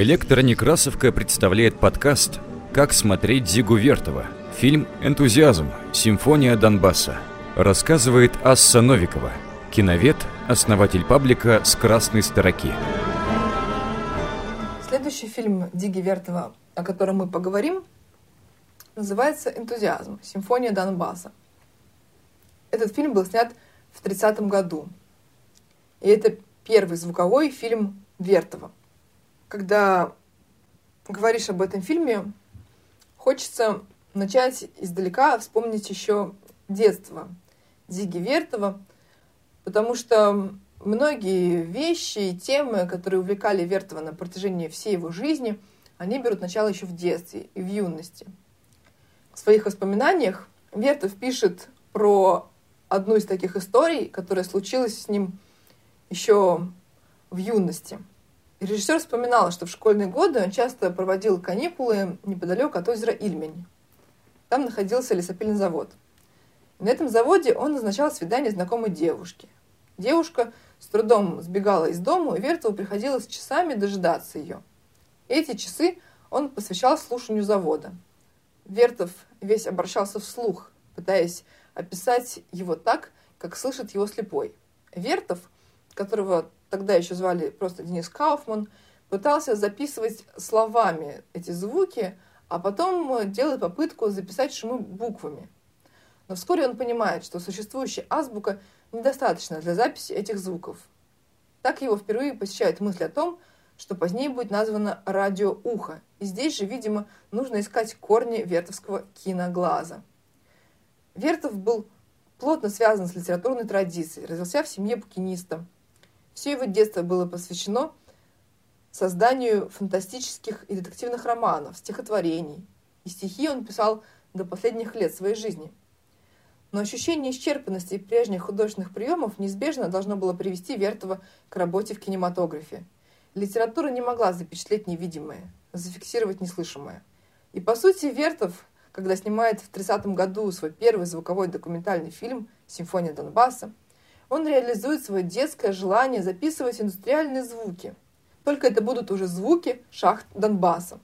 Электронекрасовка представляет подкаст «Как смотреть Зигу Вертова». Фильм «Энтузиазм. Симфония Донбасса». Рассказывает Асса Новикова, киновед, основатель паблика «С красной строки». Следующий фильм Диги Вертова, о котором мы поговорим, называется «Энтузиазм. Симфония Донбасса». Этот фильм был снят в 30 году. И это первый звуковой фильм Вертова когда говоришь об этом фильме, хочется начать издалека, вспомнить еще детство Зиги Вертова, потому что многие вещи и темы, которые увлекали Вертова на протяжении всей его жизни, они берут начало еще в детстве и в юности. В своих воспоминаниях Вертов пишет про одну из таких историй, которая случилась с ним еще в юности – Режиссер вспоминал, что в школьные годы он часто проводил каникулы неподалеку от озера Ильмень. Там находился лесопильный завод. И на этом заводе он назначал свидание знакомой девушке. Девушка с трудом сбегала из дома, и Вертову приходилось часами дожидаться ее. Эти часы он посвящал слушанию завода. Вертов весь обращался вслух, пытаясь описать его так, как слышит его слепой. Вертов, которого тогда еще звали просто Денис Кауфман, пытался записывать словами эти звуки, а потом делает попытку записать шумы буквами. Но вскоре он понимает, что существующая азбука недостаточна для записи этих звуков. Так его впервые посещает мысль о том, что позднее будет названо радиоухо. И здесь же, видимо, нужно искать корни вертовского киноглаза. Вертов был плотно связан с литературной традицией, родился в семье букиниста – все его детство было посвящено созданию фантастических и детективных романов, стихотворений. И стихи он писал до последних лет своей жизни. Но ощущение исчерпанности прежних художественных приемов неизбежно должно было привести Вертова к работе в кинематографе. Литература не могла запечатлеть невидимое, зафиксировать неслышимое. И по сути Вертов, когда снимает в 30 году свой первый звуковой документальный фильм «Симфония Донбасса», он реализует свое детское желание записывать индустриальные звуки. Только это будут уже звуки шахт Донбасса.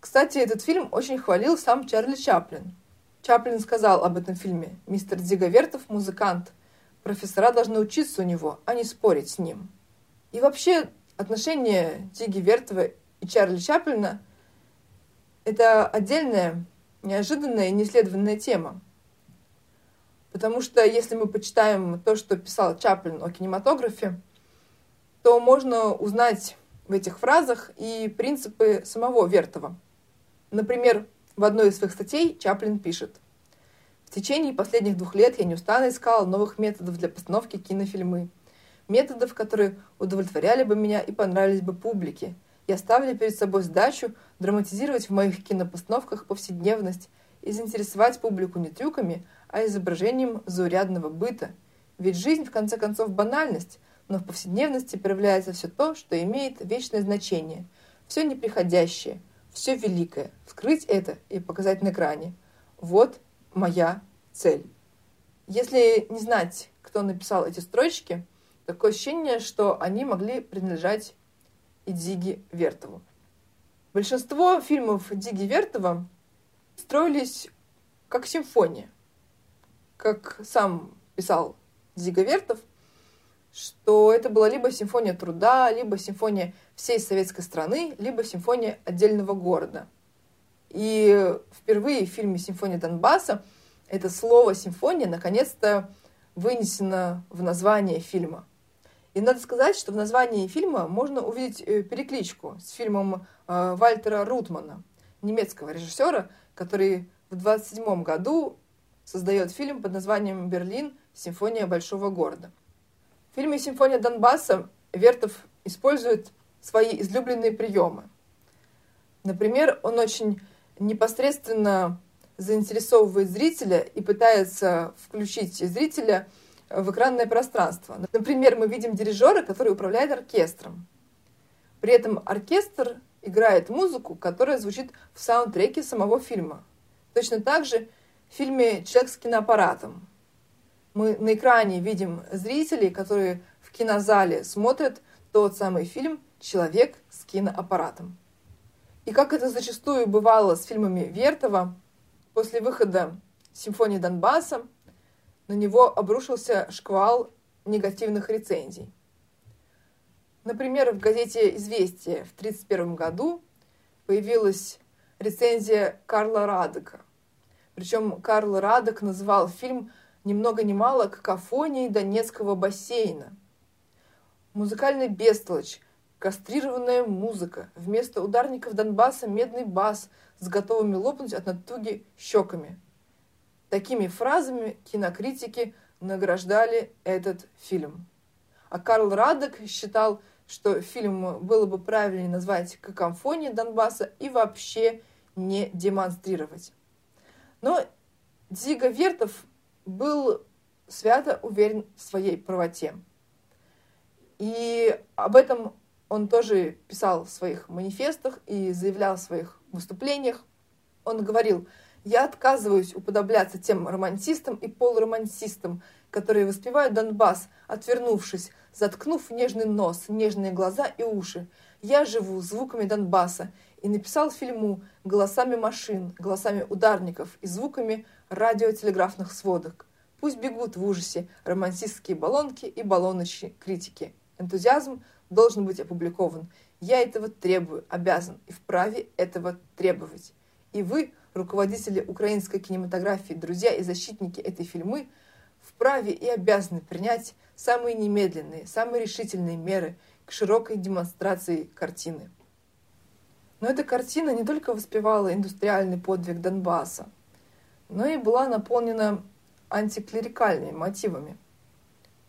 Кстати, этот фильм очень хвалил сам Чарли Чаплин. Чаплин сказал об этом фильме «Мистер Диговертов – музыкант. Профессора должны учиться у него, а не спорить с ним». И вообще отношения Диги Вертова и Чарли Чаплина – это отдельная, неожиданная и неисследованная тема. Потому что если мы почитаем то, что писал Чаплин о кинематографе, то можно узнать в этих фразах и принципы самого Вертова. Например, в одной из своих статей Чаплин пишет «В течение последних двух лет я неустанно искал новых методов для постановки кинофильмы. Методов, которые удовлетворяли бы меня и понравились бы публике. Я ставлю перед собой задачу драматизировать в моих кинопостановках повседневность и заинтересовать публику не трюками, а изображением заурядного быта. Ведь жизнь, в конце концов, банальность, но в повседневности проявляется все то, что имеет вечное значение, все неприходящее, все великое. Вскрыть это и показать на экране. Вот моя цель. Если не знать, кто написал эти строчки, такое ощущение, что они могли принадлежать и Диге Вертову. Большинство фильмов Диги Вертова строились как симфония как сам писал Зиговертов, что это была либо симфония труда, либо симфония всей советской страны, либо симфония отдельного города. И впервые в фильме «Симфония Донбасса» это слово «симфония» наконец-то вынесено в название фильма. И надо сказать, что в названии фильма можно увидеть э, перекличку с фильмом э, Вальтера Рутмана, немецкого режиссера, который в 27 году создает фильм под названием «Берлин. Симфония большого города». В фильме «Симфония Донбасса» Вертов использует свои излюбленные приемы. Например, он очень непосредственно заинтересовывает зрителя и пытается включить зрителя в экранное пространство. Например, мы видим дирижера, который управляет оркестром. При этом оркестр играет музыку, которая звучит в саундтреке самого фильма. Точно так же в фильме «Человек с киноаппаратом». Мы на экране видим зрителей, которые в кинозале смотрят тот самый фильм человек с киноаппаратом. И как это зачастую бывало с фильмами Вертова, после выхода «Симфонии Донбасса» на него обрушился шквал негативных рецензий. Например, в газете «Известия» в 1931 году появилась рецензия Карла Радека. Причем Карл Радек называл фильм ни много ни мало какофонией Донецкого бассейна. Музыкальный бестолочь, кастрированная музыка, вместо ударников Донбасса медный бас с готовыми лопнуть от натуги щеками. Такими фразами кинокритики награждали этот фильм. А Карл Радек считал, что фильм было бы правильнее назвать «Какомфония Донбасса» и вообще не демонстрировать. Но Дзига Вертов был свято уверен в своей правоте. И об этом он тоже писал в своих манифестах и заявлял в своих выступлениях. Он говорил, я отказываюсь уподобляться тем романтистам и полуромантистам, которые воспевают Донбасс, отвернувшись, заткнув нежный нос, нежные глаза и уши. Я живу звуками Донбасса и написал фильму голосами машин, голосами ударников и звуками радиотелеграфных сводок. Пусть бегут в ужасе романтистские баллонки и баллоночки критики. Энтузиазм должен быть опубликован. Я этого требую, обязан и вправе этого требовать. И вы, руководители украинской кинематографии, друзья и защитники этой фильмы, вправе и обязаны принять самые немедленные, самые решительные меры к широкой демонстрации картины. Но эта картина не только воспевала индустриальный подвиг Донбасса, но и была наполнена антиклерикальными мотивами.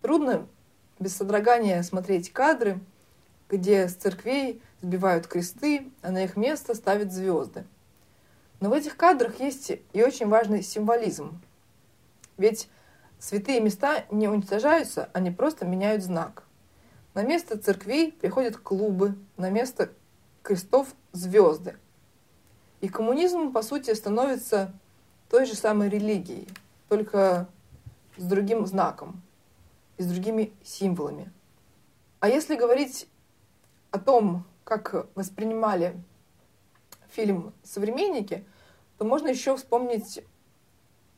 Трудно без содрогания смотреть кадры, где с церквей сбивают кресты, а на их место ставят звезды. Но в этих кадрах есть и очень важный символизм. Ведь святые места не уничтожаются, они просто меняют знак. На место церквей приходят клубы, на место крестов звезды. И коммунизм, по сути, становится той же самой религией, только с другим знаком и с другими символами. А если говорить о том, как воспринимали фильм «Современники», то можно еще вспомнить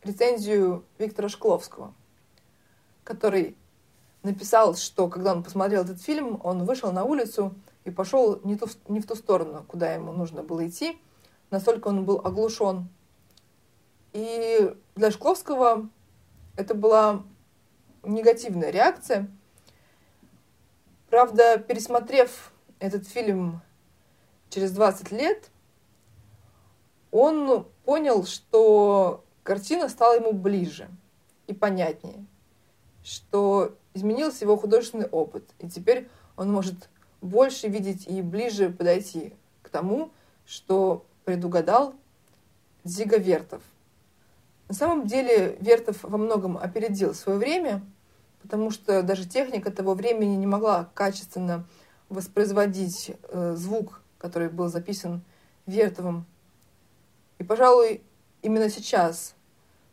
рецензию Виктора Шкловского, который написал, что когда он посмотрел этот фильм, он вышел на улицу и пошел не, ту, не в ту сторону, куда ему нужно было идти. Настолько он был оглушен. И для Шкловского это была негативная реакция. Правда, пересмотрев этот фильм через 20 лет, он понял, что картина стала ему ближе и понятнее, что изменился его художественный опыт, и теперь он может больше видеть и ближе подойти к тому, что предугадал Зига Вертов. На самом деле Вертов во многом опередил свое время, потому что даже техника того времени не могла качественно воспроизводить э, звук, который был записан Вертовым. И, пожалуй, именно сейчас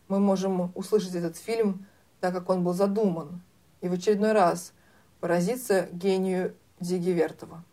мы можем услышать этот фильм так, как он был задуман, и в очередной раз поразиться гению Зиги Вертова.